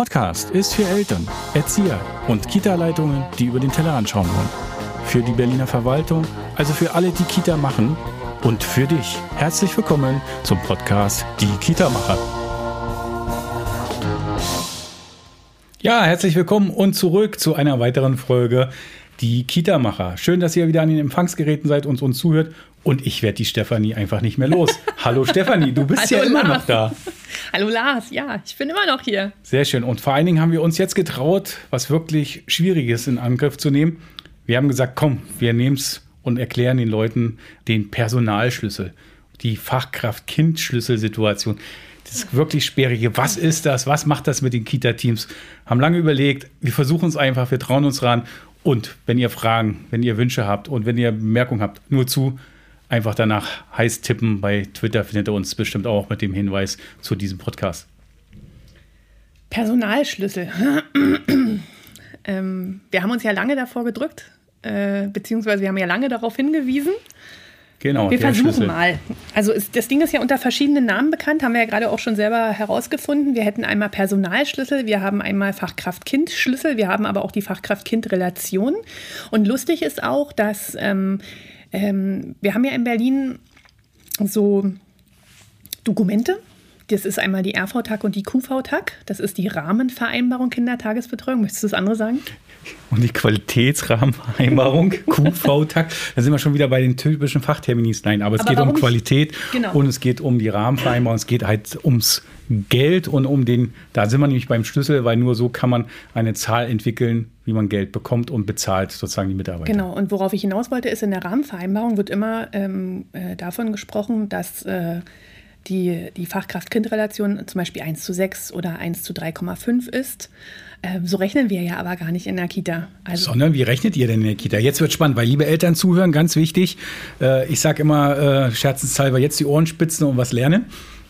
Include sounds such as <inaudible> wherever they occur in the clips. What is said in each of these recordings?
Podcast ist für Eltern, Erzieher und Kita-Leitungen, die über den Teller anschauen wollen. Für die Berliner Verwaltung, also für alle, die Kita machen und für dich. Herzlich willkommen zum Podcast Die Kita-Macher. Ja, herzlich willkommen und zurück zu einer weiteren Folge Die Kita-Macher. Schön, dass ihr wieder an den Empfangsgeräten seid und uns zuhört. Und ich werde die Stefanie einfach nicht mehr los. <laughs> Hallo Stefanie, du bist Hallo ja immer Lars. noch da. <laughs> Hallo Lars, ja, ich bin immer noch hier. Sehr schön. Und vor allen Dingen haben wir uns jetzt getraut, was wirklich Schwieriges in Angriff zu nehmen. Wir haben gesagt, komm, wir nehmen es und erklären den Leuten den Personalschlüssel, die Fachkraft-Kind-Schlüsselsituation. Das wirklich Sperrige. Was ist das? Was macht das mit den Kita-Teams? Haben lange überlegt. Wir versuchen es einfach. Wir trauen uns ran. Und wenn ihr Fragen, wenn ihr Wünsche habt und wenn ihr Bemerkungen habt, nur zu. Einfach danach heiß tippen. Bei Twitter findet ihr uns bestimmt auch mit dem Hinweis zu diesem Podcast. Personalschlüssel. <clears throat> ähm, wir haben uns ja lange davor gedrückt, äh, beziehungsweise wir haben ja lange darauf hingewiesen. Genau, Wir versuchen Schlüssel. mal. Also ist, das Ding ist ja unter verschiedenen Namen bekannt, haben wir ja gerade auch schon selber herausgefunden. Wir hätten einmal Personalschlüssel, wir haben einmal Fachkraft-Kind-Schlüssel, wir haben aber auch die Fachkraft-Kind-Relation. Und lustig ist auch, dass ähm, ähm, wir haben ja in Berlin so Dokumente. Das ist einmal die RV-Tag und die QV-Tag. Das ist die Rahmenvereinbarung Kindertagesbetreuung. Möchtest du das andere sagen? Und die Qualitätsrahmenvereinbarung, <laughs> QV-Tag, da sind wir schon wieder bei den typischen Fachterminis. Nein, aber es Aber geht um Qualität Genau. und es geht um die Rahmenvereinbarung, es geht halt ums Geld und um den, da sind wir nämlich beim Schlüssel, weil nur so kann man eine Zahl entwickeln, wie man Geld bekommt und bezahlt sozusagen die Mitarbeiter. Genau, und worauf ich hinaus wollte, ist, in der Rahmenvereinbarung wird immer ähm, äh, davon gesprochen, dass äh, die, die Fachkraft-Kind-Relation zum Beispiel 1 zu 6 oder 1 zu 3,5 ist. Ähm, so rechnen wir ja aber gar nicht in der Kita. Also, Sondern wie rechnet ihr denn in der Kita? Jetzt wird spannend, weil liebe Eltern zuhören, ganz wichtig. Äh, ich sage immer äh, scherzenshalber jetzt die Ohren spitzen und was lernen.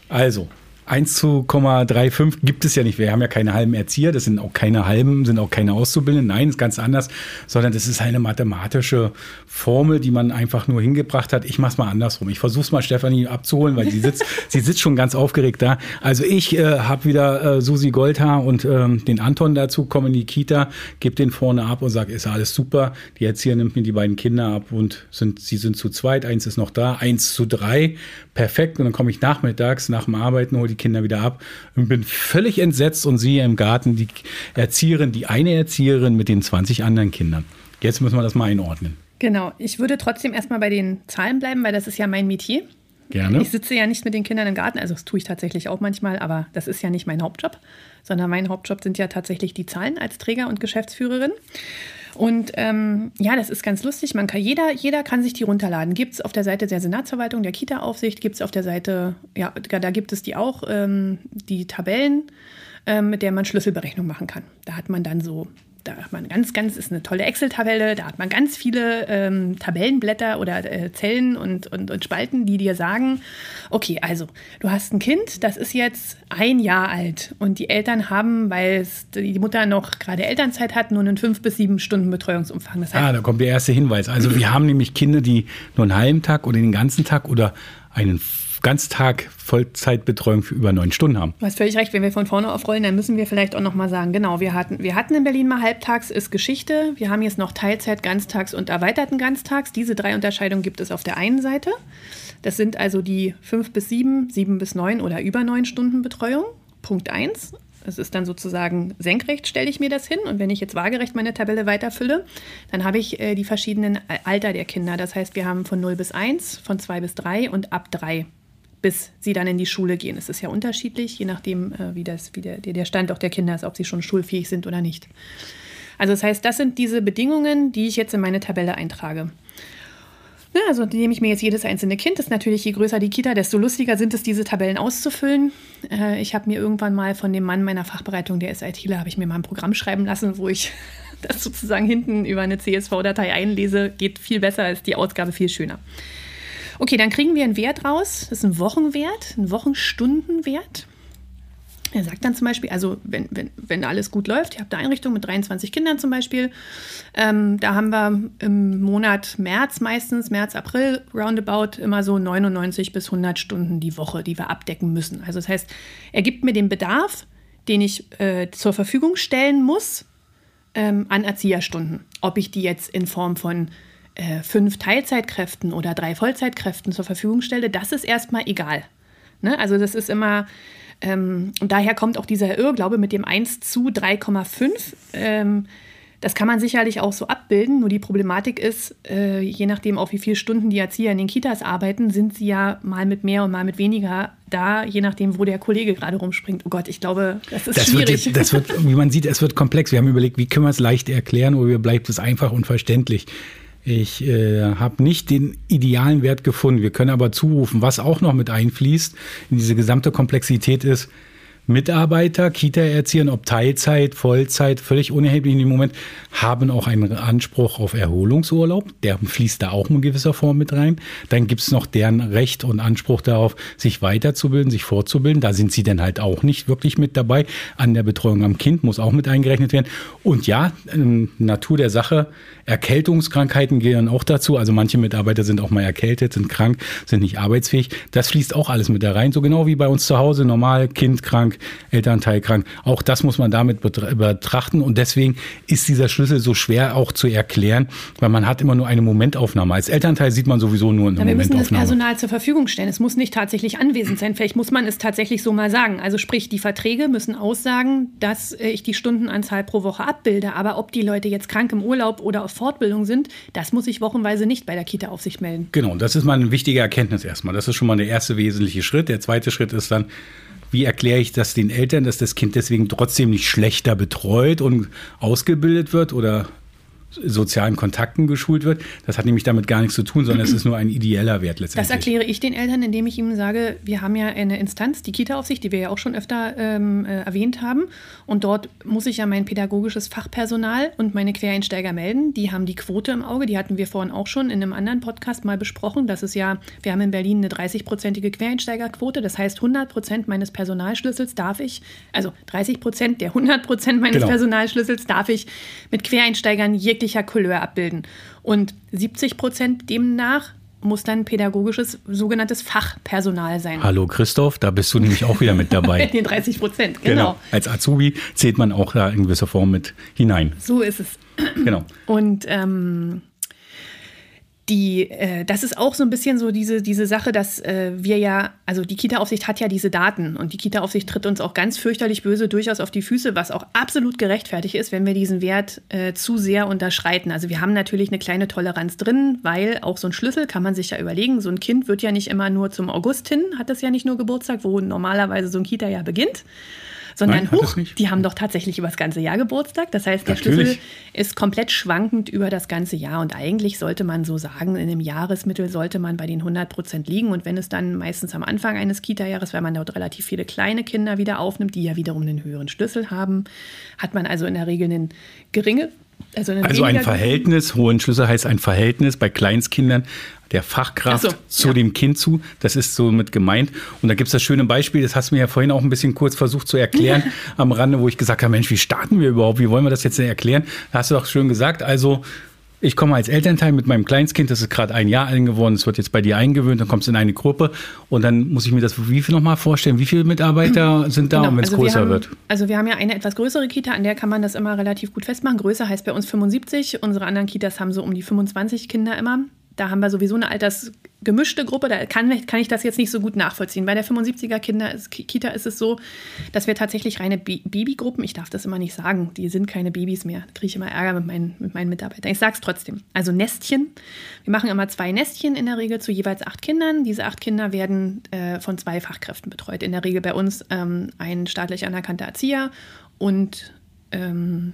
Also 1 zu 0,35 gibt es ja nicht. Wir haben ja keine halben Erzieher, das sind auch keine halben, sind auch keine Auszubildenden. Nein, ist ganz anders, sondern das ist eine mathematische Formel, die man einfach nur hingebracht hat. Ich mache es mal andersrum. Ich versuche es mal Stefanie abzuholen, weil sie sitzt, <laughs> sie sitzt schon ganz aufgeregt da. Also ich äh, habe wieder äh, Susi Goldhaar und ähm, den Anton dazu, komme in die Kita, gebe den vorne ab und sage, ist alles super. Die Erzieher nimmt mir die beiden Kinder ab und sind, sie sind zu zweit, eins ist noch da, eins zu drei, perfekt. Und dann komme ich nachmittags nach dem Arbeiten, hole die Kinder wieder ab und bin völlig entsetzt und sehe im Garten die Erzieherin, die eine Erzieherin mit den 20 anderen Kindern. Jetzt müssen wir das mal einordnen. genau, ich würde trotzdem erstmal bei den Zahlen bleiben, weil das ist ja mein Metier. Gerne. Ich sitze ja nicht mit den Kindern im Garten, also das tue ich tatsächlich auch manchmal, aber das ist ja nicht mein Hauptjob, sondern mein Hauptjob sind ja tatsächlich die Zahlen als Träger und Geschäftsführerin. Und ähm, ja, das ist ganz lustig. Man kann, jeder, jeder kann sich die runterladen. Gibt es auf der Seite der Senatsverwaltung, der Kita-Aufsicht, gibt es auf der Seite, ja, da gibt es die auch, ähm, die Tabellen, ähm, mit der man Schlüsselberechnung machen kann. Da hat man dann so, da hat man ganz, ganz, ist eine tolle Excel-Tabelle, da hat man ganz viele ähm, Tabellenblätter oder äh, Zellen und, und, und Spalten, die dir sagen, okay, also du hast ein Kind, das ist jetzt ein Jahr alt und die Eltern haben, weil die Mutter noch gerade Elternzeit hat, nur einen fünf bis sieben Stunden Betreuungsumfang. Das heißt, Ah, da kommt der erste Hinweis. Also wir haben nämlich Kinder, die nur einen halben Tag oder den ganzen Tag oder einen Ganztag Vollzeitbetreuung für über neun Stunden haben. Du hast völlig recht, wenn wir von vorne aufrollen, dann müssen wir vielleicht auch noch mal sagen, genau, wir hatten, wir hatten in Berlin mal halbtags, ist Geschichte. Wir haben jetzt noch Teilzeit, Ganztags und erweiterten Ganztags. Diese drei Unterscheidungen gibt es auf der einen Seite. Das sind also die fünf bis sieben, sieben bis neun oder über neun Stunden Betreuung. Punkt eins. Das ist dann sozusagen senkrecht, stelle ich mir das hin. Und wenn ich jetzt waagerecht meine Tabelle weiterfülle, dann habe ich äh, die verschiedenen Alter der Kinder. Das heißt, wir haben von 0 bis 1, von 2 bis 3 und ab 3 bis sie dann in die Schule gehen. Es ist ja unterschiedlich, je nachdem, äh, wie, das, wie der, der Stand auch der Kinder ist, ob sie schon schulfähig sind oder nicht. Also das heißt, das sind diese Bedingungen, die ich jetzt in meine Tabelle eintrage. Ja, also nehme ich mir jetzt jedes einzelne Kind. Das ist natürlich, je größer die Kita, desto lustiger sind es, diese Tabellen auszufüllen. Äh, ich habe mir irgendwann mal von dem Mann meiner Fachbereitung, der ist ITler, habe ich mir mal ein Programm schreiben lassen, wo ich <laughs> das sozusagen hinten über eine CSV-Datei einlese. Geht viel besser, als die Ausgabe viel schöner. Okay, dann kriegen wir einen Wert raus. Das ist ein Wochenwert, ein Wochenstundenwert. Er sagt dann zum Beispiel, also wenn, wenn, wenn alles gut läuft, ihr habt eine Einrichtung mit 23 Kindern zum Beispiel, ähm, da haben wir im Monat März meistens, März, April, roundabout, immer so 99 bis 100 Stunden die Woche, die wir abdecken müssen. Also das heißt, er gibt mir den Bedarf, den ich äh, zur Verfügung stellen muss ähm, an Erzieherstunden. Ob ich die jetzt in Form von äh, fünf Teilzeitkräften oder drei Vollzeitkräften zur Verfügung stelle, das ist erstmal egal. Ne? Also das ist immer, ähm, und daher kommt auch dieser Irrglaube mit dem 1 zu 3,5. Ähm, das kann man sicherlich auch so abbilden, nur die Problematik ist, äh, je nachdem auch wie viele Stunden die Erzieher in den Kitas arbeiten, sind sie ja mal mit mehr und mal mit weniger da, je nachdem, wo der Kollege gerade rumspringt. Oh Gott, ich glaube, das ist das schwierig. Wird, das wird, wie man sieht, es wird komplex. Wir haben überlegt, wie können wir es leicht erklären oder wie bleibt es einfach und verständlich. Ich äh, habe nicht den idealen Wert gefunden. Wir können aber zurufen, was auch noch mit einfließt in diese gesamte Komplexität ist, Mitarbeiter, Kita-Erziehern, ob Teilzeit, Vollzeit, völlig unerheblich in dem Moment, haben auch einen Anspruch auf Erholungsurlaub. Der fließt da auch in gewisser Form mit rein. Dann gibt es noch deren Recht und Anspruch darauf, sich weiterzubilden, sich fortzubilden. Da sind sie dann halt auch nicht wirklich mit dabei. An der Betreuung am Kind muss auch mit eingerechnet werden. Und ja, Natur der Sache, Erkältungskrankheiten gehören auch dazu. Also manche Mitarbeiter sind auch mal erkältet, sind krank, sind nicht arbeitsfähig. Das fließt auch alles mit da rein. So genau wie bei uns zu Hause, normal, Kind krank, Elternteil krank. Auch das muss man damit betrachten und deswegen ist dieser Schlüssel so schwer auch zu erklären, weil man hat immer nur eine Momentaufnahme. Als Elternteil sieht man sowieso nur eine ja, wir Momentaufnahme. Wir müssen das Personal zur Verfügung stellen. Es muss nicht tatsächlich anwesend sein. Vielleicht muss man es tatsächlich so mal sagen. Also sprich, die Verträge müssen aussagen, dass äh, ich die Stundenanzahl pro Woche abbilde. Aber ob die Leute jetzt krank im Urlaub oder auf Fortbildung sind, das muss ich wochenweise nicht bei der Kita-Aufsicht melden. Genau, das ist mal eine wichtige Erkenntnis erstmal. Das ist schon mal der erste wesentliche Schritt. Der zweite Schritt ist dann, wie erkläre ich das den Eltern, dass das Kind deswegen trotzdem nicht schlechter betreut und ausgebildet wird oder sozialen Kontakten geschult wird. Das hat nämlich damit gar nichts zu tun, sondern es ist nur ein ideeller Wert letztendlich. Das erkläre ich den Eltern, indem ich ihnen sage, wir haben ja eine Instanz, die Kita-Aufsicht, die wir ja auch schon öfter ähm, äh, erwähnt haben. Und dort muss ich ja mein pädagogisches Fachpersonal und meine Quereinsteiger melden. Die haben die Quote im Auge, die hatten wir vorhin auch schon in einem anderen Podcast mal besprochen. Das ist ja, wir haben in Berlin eine 30-prozentige Quereinsteigerquote. Das heißt, 100 Prozent meines Personalschlüssels darf ich, also 30 Prozent der 100 Prozent meines genau. Personalschlüssels darf ich mit Quereinsteigern jegliche jeglicher Couleur abbilden. Und 70 Prozent demnach muss dann pädagogisches sogenanntes Fachpersonal sein. Hallo Christoph, da bist du nämlich auch wieder mit dabei. <laughs> Den 30 Prozent, genau. genau. Als Azubi zählt man auch da in gewisser Form mit hinein. So ist es. Genau. Und ähm, die, äh, das ist auch so ein bisschen so diese, diese Sache, dass äh, wir ja, also die Kita-Aufsicht hat ja diese Daten und die Kita-Aufsicht tritt uns auch ganz fürchterlich böse durchaus auf die Füße, was auch absolut gerechtfertigt ist, wenn wir diesen Wert äh, zu sehr unterschreiten. Also wir haben natürlich eine kleine Toleranz drin, weil auch so ein Schlüssel kann man sich ja überlegen, so ein Kind wird ja nicht immer nur zum August hin, hat das ja nicht nur Geburtstag, wo normalerweise so ein Kita ja beginnt, sondern Nein, hoch, die haben doch tatsächlich über das ganze Jahr Geburtstag. Das heißt, der Natürlich. Schlüssel ist komplett schwankend über das ganze Jahr und eigentlich sollte man so sagen, in einem Jahresmittel sollte man bei den 100 Prozent liegen und wenn es dann meistens am Anfang eines Kita-Jahres, weil man dort relativ viele kleine Kinder wieder aufnimmt, die ja wiederum einen höheren Schlüssel haben, hat man also in der Regel einen geringe also, also ein Verhältnis, hohen Schlüssel heißt ein Verhältnis bei Kleinstkindern der Fachkraft so, zu ja. dem Kind zu. Das ist so mit gemeint. Und da gibt es das schöne Beispiel, das hast du mir ja vorhin auch ein bisschen kurz versucht zu erklären <laughs> am Rande, wo ich gesagt habe, Mensch, wie starten wir überhaupt? Wie wollen wir das jetzt erklären? Da hast du doch schön gesagt, also ich komme als Elternteil mit meinem Kleinstkind, das ist gerade ein Jahr alt geworden, es wird jetzt bei dir eingewöhnt, dann kommst du in eine Gruppe und dann muss ich mir das wie viel nochmal vorstellen, wie viele Mitarbeiter <clears throat> sind da, genau, wenn es also größer haben, wird? Also wir haben ja eine etwas größere Kita, an der kann man das immer relativ gut festmachen. Größer heißt bei uns 75, unsere anderen Kitas haben so um die 25 Kinder immer. Da haben wir sowieso eine altersgemischte Gruppe, da kann, kann ich das jetzt nicht so gut nachvollziehen. Bei der 75er Kinder ist, Kita ist es so, dass wir tatsächlich reine Babygruppen, ich darf das immer nicht sagen, die sind keine Babys mehr. Da kriege ich immer Ärger mit meinen, mit meinen Mitarbeitern. Ich sage es trotzdem. Also Nestchen. Wir machen immer zwei Nestchen in der Regel zu jeweils acht Kindern. Diese acht Kinder werden äh, von zwei Fachkräften betreut. In der Regel bei uns ähm, ein staatlich anerkannter Erzieher und ähm,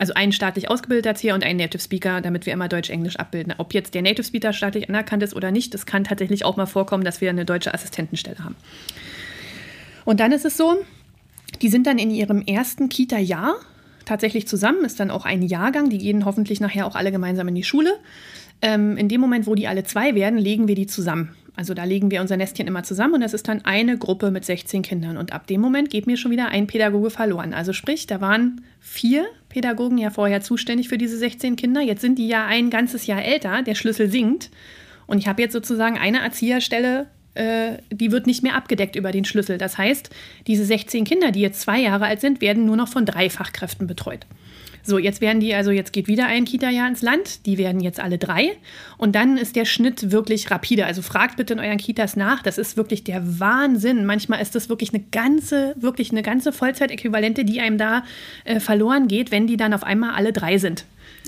also ein staatlich ausgebildeter Erzieher und ein Native Speaker, damit wir immer Deutsch-Englisch abbilden. Ob jetzt der Native Speaker staatlich anerkannt ist oder nicht, das kann tatsächlich auch mal vorkommen, dass wir eine deutsche Assistentenstelle haben. Und dann ist es so, die sind dann in ihrem ersten Kita-Jahr tatsächlich zusammen, ist dann auch ein Jahrgang, die gehen hoffentlich nachher auch alle gemeinsam in die Schule. Ähm, in dem Moment, wo die alle zwei werden, legen wir die zusammen. Also da legen wir unser Nestchen immer zusammen und das ist dann eine Gruppe mit 16 Kindern. Und ab dem Moment geht mir schon wieder ein Pädagoge verloren. Also sprich, da waren vier Pädagogen ja vorher zuständig für diese 16 Kinder. Jetzt sind die ja ein ganzes Jahr älter, der Schlüssel sinkt. Und ich habe jetzt sozusagen eine Erzieherstelle äh, die wird nicht mehr abgedeckt über den Schlüssel. Das heißt, diese 16 Kinder, die jetzt zwei Jahre alt sind, werden nur noch von drei Fachkräften betreut. So, jetzt werden die, also jetzt geht wieder ein Kita-Jahr ins Land, die werden jetzt alle drei und dann ist der Schnitt wirklich rapide. Also fragt bitte in euren Kitas nach, das ist wirklich der Wahnsinn. Manchmal ist das wirklich eine ganze, wirklich eine ganze Vollzeitäquivalente, die einem da äh, verloren geht, wenn die dann auf einmal alle drei sind.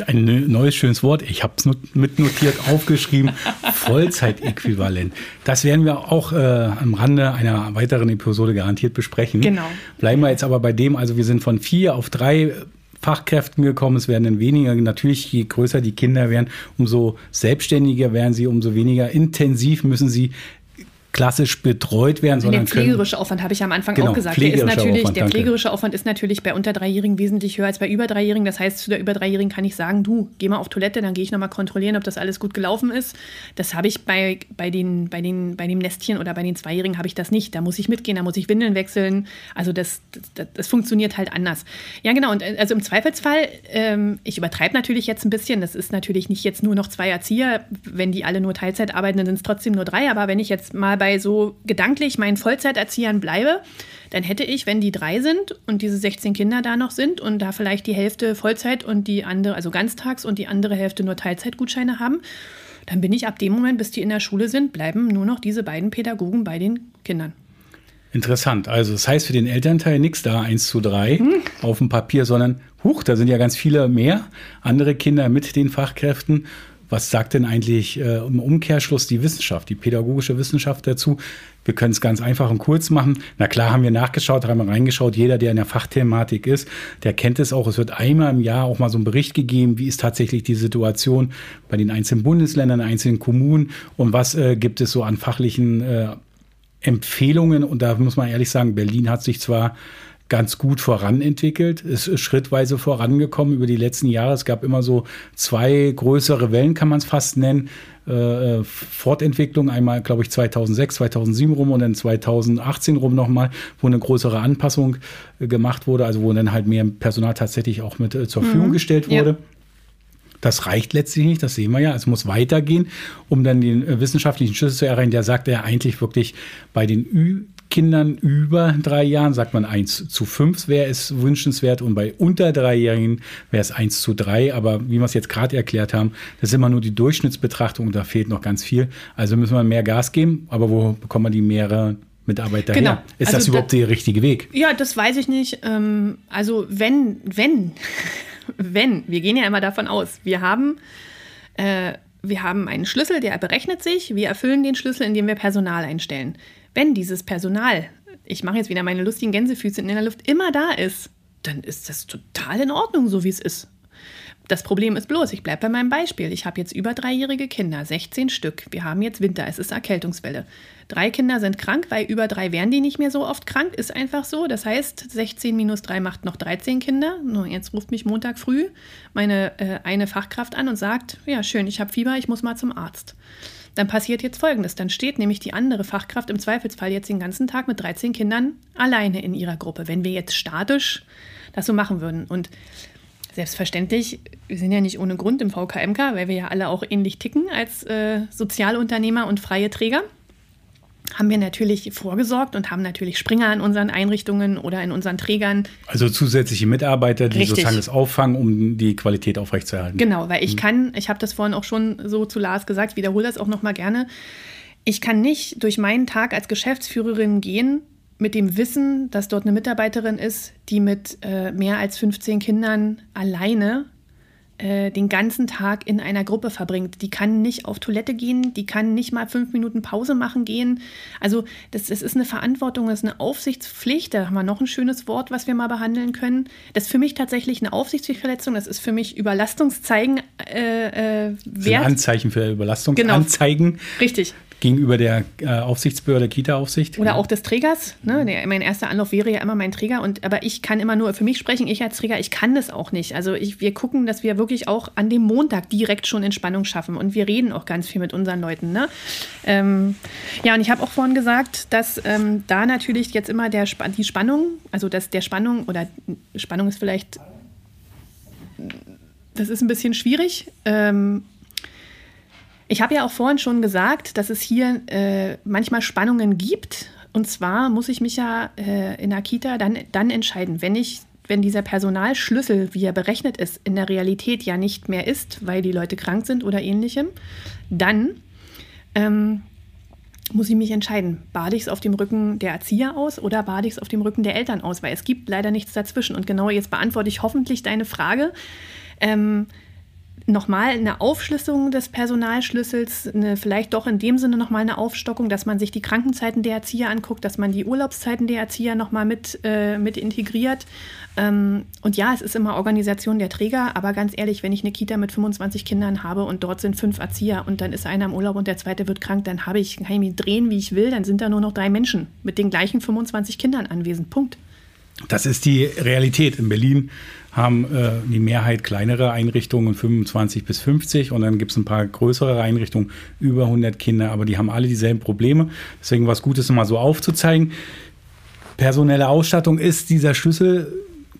Ein neues schönes Wort. Ich habe es mitnotiert, aufgeschrieben. <laughs> Vollzeitäquivalent. Das werden wir auch äh, am Rande einer weiteren Episode garantiert besprechen. Genau. Bleiben wir jetzt aber bei dem, also wir sind von vier auf drei Fachkräften gekommen. Es werden dann weniger. Natürlich, je größer die Kinder werden, umso selbstständiger werden sie, umso weniger intensiv müssen sie klassisch betreut werden, sondern. Der pflegerische Aufwand habe ich am Anfang genau, auch gesagt. Der, ist natürlich, Aufwand, der pflegerische Aufwand ist natürlich bei unter Dreijährigen wesentlich höher als bei über Dreijährigen. Das heißt, zu der über Dreijährigen kann ich sagen, du, geh mal auf Toilette, dann gehe ich nochmal kontrollieren, ob das alles gut gelaufen ist. Das habe ich bei, bei, den, bei, den, bei dem Nestchen oder bei den Zweijährigen habe ich das nicht. Da muss ich mitgehen, da muss ich Windeln wechseln. Also das, das, das funktioniert halt anders. Ja, genau. Und äh, also im Zweifelsfall, ähm, ich übertreibe natürlich jetzt ein bisschen. Das ist natürlich nicht jetzt nur noch zwei Erzieher. Wenn die alle nur Teilzeit arbeiten, dann sind es trotzdem nur drei. Aber wenn ich jetzt mal bei so gedanklich meinen Vollzeiterziehern bleibe, dann hätte ich, wenn die drei sind und diese 16 Kinder da noch sind und da vielleicht die Hälfte Vollzeit und die andere, also ganztags und die andere Hälfte nur Teilzeitgutscheine haben, dann bin ich ab dem Moment, bis die in der Schule sind, bleiben nur noch diese beiden Pädagogen bei den Kindern. Interessant. Also das heißt für den Elternteil nichts da, 1 zu 3 hm. auf dem Papier, sondern huch, da sind ja ganz viele mehr andere Kinder mit den Fachkräften was sagt denn eigentlich äh, im Umkehrschluss die Wissenschaft, die pädagogische Wissenschaft dazu? Wir können es ganz einfach und kurz machen. Na klar haben wir nachgeschaut, haben wir reingeschaut. Jeder, der in der Fachthematik ist, der kennt es auch. Es wird einmal im Jahr auch mal so ein Bericht gegeben, wie ist tatsächlich die Situation bei den einzelnen Bundesländern, einzelnen Kommunen und was äh, gibt es so an fachlichen äh, Empfehlungen. Und da muss man ehrlich sagen, Berlin hat sich zwar ganz gut voranentwickelt, ist schrittweise vorangekommen über die letzten Jahre. Es gab immer so zwei größere Wellen, kann man es fast nennen. Äh, äh Fortentwicklung, einmal glaube ich 2006, 2007 rum und dann 2018 rum nochmal, wo eine größere Anpassung äh, gemacht wurde, also wo dann halt mehr Personal tatsächlich auch mit äh, zur Verfügung mhm. gestellt wurde. Ja. Das reicht letztlich nicht, das sehen wir ja. Es muss weitergehen, um dann den wissenschaftlichen Schlüssel zu erreichen. Der sagt ja eigentlich wirklich bei den Ü Kindern über drei Jahren sagt man 1 zu 5 wäre es wünschenswert und bei unter Dreijährigen wäre es 1 zu 3. Aber wie wir es jetzt gerade erklärt haben, das ist immer nur die Durchschnittsbetrachtung und da fehlt noch ganz viel. Also müssen wir mehr Gas geben. Aber wo bekommen wir die mehrere Mitarbeiter genau. her? Ist also das überhaupt das, der richtige Weg? Ja, das weiß ich nicht. Ähm, also wenn, wenn, <laughs> wenn, wir gehen ja immer davon aus, wir haben äh, wir haben einen Schlüssel, der berechnet sich. Wir erfüllen den Schlüssel, indem wir Personal einstellen. Wenn dieses Personal, ich mache jetzt wieder meine lustigen Gänsefüße in der Luft, immer da ist, dann ist das total in Ordnung, so wie es ist. Das Problem ist bloß, ich bleibe bei meinem Beispiel. Ich habe jetzt über dreijährige Kinder, 16 Stück. Wir haben jetzt Winter, es ist Erkältungswelle. Drei Kinder sind krank, weil über drei wären die nicht mehr so oft krank, ist einfach so. Das heißt, 16 minus 3 macht noch 13 Kinder. Jetzt ruft mich Montag früh meine äh, eine Fachkraft an und sagt, ja schön, ich habe Fieber, ich muss mal zum Arzt dann passiert jetzt Folgendes. Dann steht nämlich die andere Fachkraft im Zweifelsfall jetzt den ganzen Tag mit 13 Kindern alleine in ihrer Gruppe, wenn wir jetzt statisch das so machen würden. Und selbstverständlich, wir sind ja nicht ohne Grund im VKMK, weil wir ja alle auch ähnlich ticken als äh, Sozialunternehmer und freie Träger haben wir natürlich vorgesorgt und haben natürlich Springer an unseren Einrichtungen oder in unseren Trägern. Also zusätzliche Mitarbeiter, die Richtig. sozusagen das auffangen, um die Qualität aufrechtzuerhalten. Genau, weil ich mhm. kann, ich habe das vorhin auch schon so zu Lars gesagt, wiederhole das auch noch mal gerne. Ich kann nicht durch meinen Tag als Geschäftsführerin gehen mit dem Wissen, dass dort eine Mitarbeiterin ist, die mit äh, mehr als 15 Kindern alleine äh, den ganzen Tag in einer Gruppe verbringt. Die kann nicht auf Toilette gehen, die kann nicht mal fünf Minuten Pause machen gehen. Also das, das ist eine Verantwortung, das ist eine Aufsichtspflicht. Da haben wir noch ein schönes Wort, was wir mal behandeln können. Das ist für mich tatsächlich eine Aufsichtspflichtverletzung. Das ist für mich Überlastungszeigen äh, äh, wert. Ein Anzeichen für Überlastungsanzeigen. Genau. Richtig gegenüber der äh, Aufsichtsbehörde, Kita-Aufsicht. Oder auch des Trägers. Ne? Der, mein erster Anlauf wäre ja immer mein Träger. Und, aber ich kann immer nur für mich sprechen, ich als Träger, ich kann das auch nicht. Also ich, wir gucken, dass wir wirklich auch an dem Montag direkt schon Entspannung schaffen. Und wir reden auch ganz viel mit unseren Leuten. Ne? Ähm, ja, und ich habe auch vorhin gesagt, dass ähm, da natürlich jetzt immer der, die Spannung, also dass der Spannung, oder Spannung ist vielleicht, das ist ein bisschen schwierig. Ähm, Ich habe ja auch vorhin schon gesagt, dass es hier äh, manchmal Spannungen gibt. Und zwar muss ich mich ja äh, in der Kita dann, dann entscheiden, wenn ich wenn dieser Personalschlüssel, wie er berechnet ist, in der Realität ja nicht mehr ist, weil die Leute krank sind oder ähnlichem, dann ähm, muss ich mich entscheiden, bade ich es auf dem Rücken der Erzieher aus oder bade ich es auf dem Rücken der Eltern aus, weil es gibt leider nichts dazwischen. Und genau jetzt beantworte ich hoffentlich deine Frage. Ähm, nochmal eine Aufschlüsselung des Personalschlüssels, eine, vielleicht doch in dem Sinne nochmal eine Aufstockung, dass man sich die Krankenzeiten der Erzieher anguckt, dass man die Urlaubszeiten der Erzieher nochmal mit, äh, mit integriert. Ähm, und ja, es ist immer Organisation der Träger, aber ganz ehrlich, wenn ich eine Kita mit 25 Kindern habe und dort sind fünf Erzieher und dann ist einer im Urlaub und der zweite wird krank, dann habe ich, kann ich mich drehen, wie ich will, dann sind da nur noch drei Menschen mit den gleichen 25 Kindern anwesend. Punkt. Das ist die Realität. In Berlin haben äh, die Mehrheit kleinere Einrichtungen, 25 bis 50. Und dann gibt es ein paar größere Einrichtungen, über 100 Kinder. Aber die haben alle dieselben Probleme. Deswegen war es gut, es mal so aufzuzeigen. Personelle Ausstattung ist dieser Schlüssel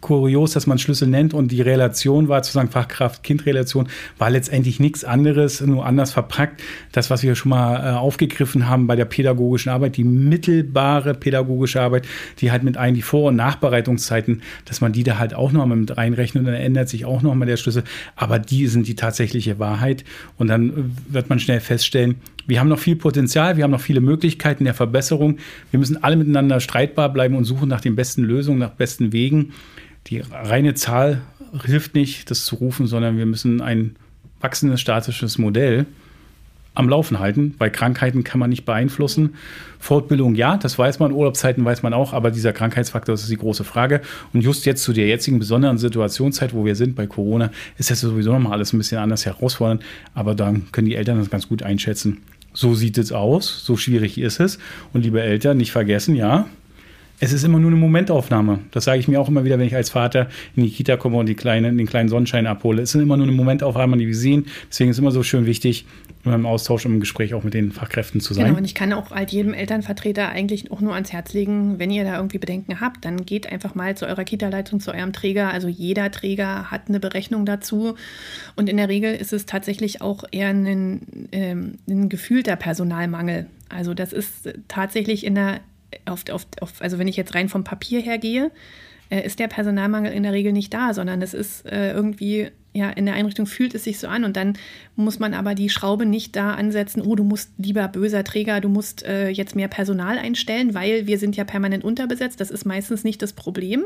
kurios, dass man Schlüssel nennt und die Relation war, sozusagen Fachkraft-Kind-Relation, war letztendlich nichts anderes, nur anders verpackt. Das, was wir schon mal äh, aufgegriffen haben bei der pädagogischen Arbeit, die mittelbare pädagogische Arbeit, die halt mit ein, die Vor- und Nachbereitungszeiten, dass man die da halt auch noch mal mit reinrechnet und dann ändert sich auch noch mal der Schlüssel. Aber die sind die tatsächliche Wahrheit und dann äh, wird man schnell feststellen, wir haben noch viel Potenzial, wir haben noch viele Möglichkeiten der Verbesserung. Wir müssen alle miteinander streitbar bleiben und suchen nach den besten Lösungen, nach besten Wegen die reine Zahl hilft nicht, das zu rufen, sondern wir müssen ein wachsendes statisches Modell am Laufen halten, weil Krankheiten kann man nicht beeinflussen. Fortbildung ja, das weiß man, Urlaubszeiten weiß man auch, aber dieser Krankheitsfaktor ist die große Frage. Und just jetzt zu der jetzigen besonderen Situationszeit, wo wir sind bei Corona, ist das sowieso nochmal alles ein bisschen anders herausfordernd, aber dann können die Eltern das ganz gut einschätzen. So sieht es aus, so schwierig ist es. Und liebe Eltern, nicht vergessen, ja, es ist immer nur eine Momentaufnahme. Das sage ich mir auch immer wieder, wenn ich als Vater in die Kita komme und die kleine, den kleinen Sonnenschein abhole. Es sind immer nur eine Momentaufnahme, die wir sehen. Deswegen ist es immer so schön wichtig, im Austausch und im Gespräch auch mit den Fachkräften zu sein. Genau, und ich kann auch halt jedem Elternvertreter eigentlich auch nur ans Herz legen, wenn ihr da irgendwie Bedenken habt, dann geht einfach mal zu eurer Kita-Leitung, zu eurem Träger. Also jeder Träger hat eine Berechnung dazu. Und in der Regel ist es tatsächlich auch eher ein, ähm, ein gefühlter Personalmangel. Also das ist tatsächlich in der auf, auf, auf, also wenn ich jetzt rein vom Papier her gehe, äh, ist der Personalmangel in der Regel nicht da, sondern es ist äh, irgendwie, ja, in der Einrichtung fühlt es sich so an und dann muss man aber die Schraube nicht da ansetzen, oh, du musst lieber böser Träger, du musst äh, jetzt mehr Personal einstellen, weil wir sind ja permanent unterbesetzt. Das ist meistens nicht das Problem,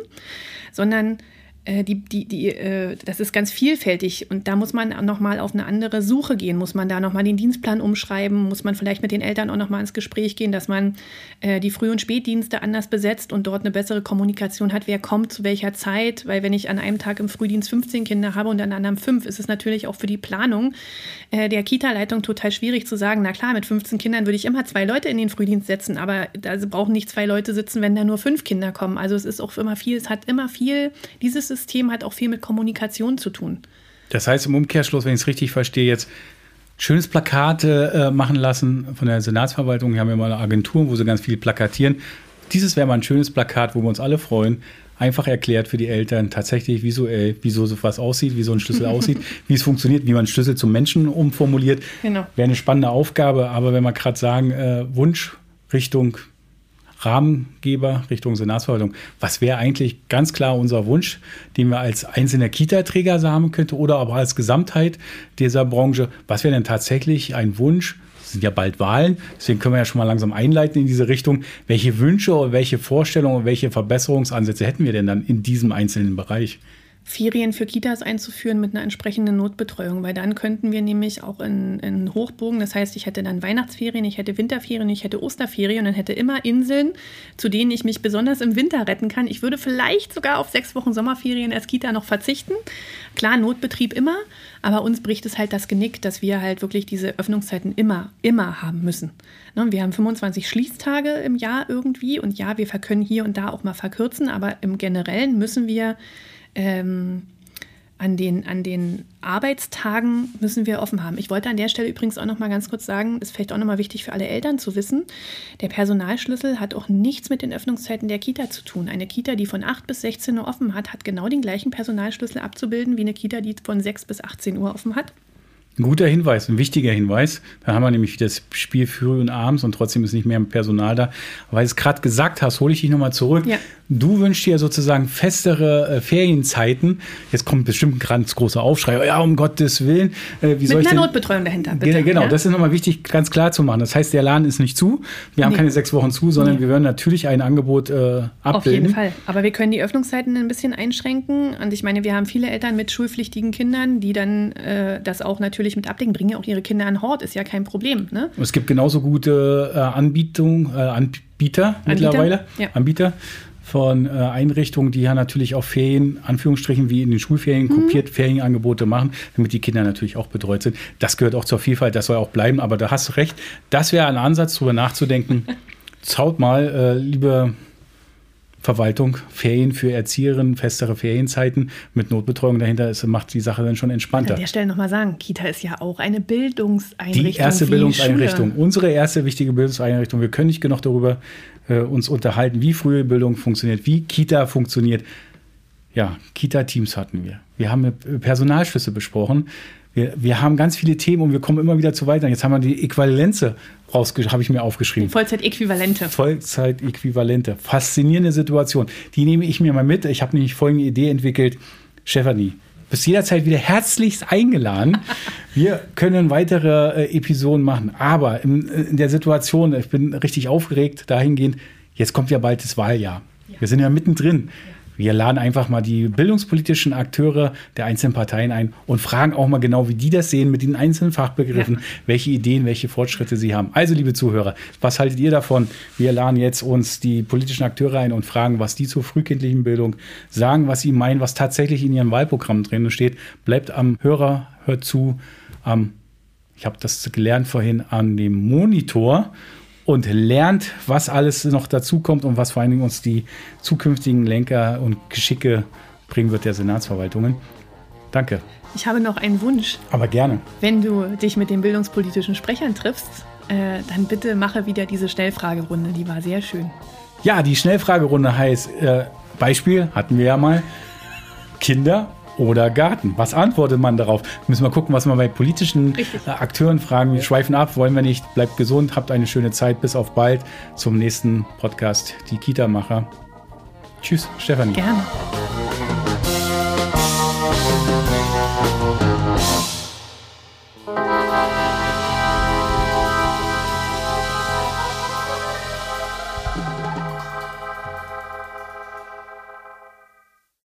sondern die, die, die, äh, das ist ganz vielfältig und da muss man nochmal auf eine andere Suche gehen. Muss man da nochmal den Dienstplan umschreiben? Muss man vielleicht mit den Eltern auch nochmal ins Gespräch gehen, dass man äh, die Früh- und Spätdienste anders besetzt und dort eine bessere Kommunikation hat, wer kommt zu welcher Zeit? Weil wenn ich an einem Tag im Frühdienst 15 Kinder habe und an einem fünf, ist es natürlich auch für die Planung äh, der Kita-Leitung total schwierig zu sagen, na klar, mit 15 Kindern würde ich immer zwei Leute in den Frühdienst setzen, aber da brauchen nicht zwei Leute sitzen, wenn da nur fünf Kinder kommen. Also es ist auch immer viel, es hat immer viel, dieses System hat auch viel mit Kommunikation zu tun. Das heißt im Umkehrschluss, wenn ich es richtig verstehe, jetzt schönes Plakate äh, machen lassen von der Senatsverwaltung. Wir haben ja mal eine Agentur, wo sie ganz viel plakatieren. Dieses wäre mal ein schönes Plakat, wo wir uns alle freuen. Einfach erklärt für die Eltern tatsächlich visuell, wie so was aussieht, wie so ein Schlüssel <laughs> aussieht, wie es funktioniert, wie man Schlüssel zum Menschen umformuliert. Genau. Wäre eine spannende Aufgabe, aber wenn wir gerade sagen, äh, Wunsch Richtung Rahmengeber Richtung Senatsverwaltung. Was wäre eigentlich ganz klar unser Wunsch, den wir als einzelner Kita-Träger sagen könnten oder aber als Gesamtheit dieser Branche? Was wäre denn tatsächlich ein Wunsch? Es sind ja bald Wahlen, deswegen können wir ja schon mal langsam einleiten in diese Richtung. Welche Wünsche oder welche Vorstellungen, welche Verbesserungsansätze hätten wir denn dann in diesem einzelnen Bereich? Ferien für Kitas einzuführen mit einer entsprechenden Notbetreuung, weil dann könnten wir nämlich auch in, in Hochbogen, das heißt, ich hätte dann Weihnachtsferien, ich hätte Winterferien, ich hätte Osterferien und dann hätte immer Inseln, zu denen ich mich besonders im Winter retten kann. Ich würde vielleicht sogar auf sechs Wochen Sommerferien als Kita noch verzichten. Klar, Notbetrieb immer, aber uns bricht es halt das Genick, dass wir halt wirklich diese Öffnungszeiten immer, immer haben müssen. Ne, wir haben 25 Schließtage im Jahr irgendwie und ja, wir können hier und da auch mal verkürzen, aber im Generellen müssen wir ähm, an den, an den Arbeitstagen müssen wir offen haben. Ich wollte an der Stelle übrigens auch noch mal ganz kurz sagen, ist vielleicht auch noch mal wichtig für alle Eltern zu wissen, der Personalschlüssel hat auch nichts mit den Öffnungszeiten der Kita zu tun. Eine Kita, die von 8 bis 16 Uhr offen hat, hat genau den gleichen Personalschlüssel abzubilden wie eine Kita, die von 6 bis 18 Uhr offen hat. Ein guter Hinweis, ein wichtiger Hinweis. Da haben wir nämlich wieder das Spiel früh und abends und trotzdem ist nicht mehr Personal da. Weil du es gerade gesagt hast, hole ich dich nochmal zurück. Ja. Du wünschst dir sozusagen festere äh, Ferienzeiten. Jetzt kommt bestimmt ein ganz großer Aufschrei. Ja, um Gottes Willen. Äh, wie Mit soll ich einer? Notbetreuung dahinter. Bitte. Genau, ja? das ist nochmal wichtig, ganz klar zu machen. Das heißt, der Laden ist nicht zu. Wir haben nee. keine sechs Wochen zu, sondern nee. wir werden natürlich ein Angebot äh, abbilden. Auf jeden Fall. Aber wir können die Öffnungszeiten ein bisschen einschränken. Und ich meine, wir haben viele Eltern mit schulpflichtigen Kindern, die dann äh, das auch natürlich mit abdecken. Bringen ja auch ihre Kinder an Hort, ist ja kein Problem. Ne? Es gibt genauso gute äh, Anbietung, äh, Anbieter, Anbieter mittlerweile. Ja. Anbieter von äh, Einrichtungen, die ja natürlich auch Ferien, Anführungsstrichen wie in den Schulferien, mhm. kopiert Ferienangebote machen, damit die Kinder natürlich auch betreut sind. Das gehört auch zur Vielfalt, das soll auch bleiben, aber da hast du recht. Das wäre ein Ansatz, darüber nachzudenken. <laughs> Zaut mal, äh, liebe Verwaltung, Ferien für Erzieherinnen, festere Ferienzeiten mit Notbetreuung dahinter, ist, macht die Sache dann schon entspannter. An der Stelle nochmal sagen, Kita ist ja auch eine Bildungseinrichtung. Die erste Bildungseinrichtung, unsere erste wichtige Bildungseinrichtung. Wir können nicht genug darüber äh, uns unterhalten, wie frühe Bildung funktioniert, wie Kita funktioniert. Ja, Kita-Teams hatten wir. Wir haben Personalschlüsse besprochen. Wir, wir haben ganz viele Themen und wir kommen immer wieder zu weiter. Jetzt haben wir die Äquivalenze habe ich mir aufgeschrieben. Die Vollzeitäquivalente. Vollzeitäquivalente. Faszinierende Situation. Die nehme ich mir mal mit. Ich habe nämlich folgende Idee entwickelt. Stefanie, bist jederzeit wieder herzlichst eingeladen. Wir können weitere äh, Episoden machen. Aber in, in, der Situation, ich bin richtig aufgeregt dahingehend, jetzt kommt ja bald das Wahljahr. Ja. Wir sind ja mittendrin. Ja. Wir laden einfach mal die bildungspolitischen Akteure der einzelnen Parteien ein und fragen auch mal genau, wie die das sehen mit den einzelnen Fachbegriffen, ja. welche Ideen, welche Fortschritte sie haben. Also, liebe Zuhörer, was haltet ihr davon? Wir laden jetzt uns die politischen Akteure ein und fragen, was die zur frühkindlichen Bildung sagen, was sie meinen, was tatsächlich in ihrem Wahlprogramm drin steht. Bleibt am Hörer, hört zu, am, ich habe das gelernt vorhin, an dem Monitor und lernt, was alles noch dazukommt und was vor allen Dingen uns die zukünftigen Lenker und Geschicke bringen wird der Senatsverwaltungen. Danke. Ich habe noch einen Wunsch. Aber gerne. Wenn du dich mit den bildungspolitischen Sprechern triffst, äh, dann bitte mache wieder diese Schnellfragerunde. Die war sehr schön. Ja, die Schnellfragerunde heißt, äh, Beispiel hatten wir ja mal, Kinder oder Garten? Was antwortet man darauf? Müssen wir gucken, was wir bei politischen Richtig. Akteuren fragen. Wir schweifen ab, wollen wir nicht. Bleibt gesund, habt eine schöne Zeit. Bis auf bald zum nächsten Podcast, die Kita-Macher. Tschüss, Stefanie. Gerne.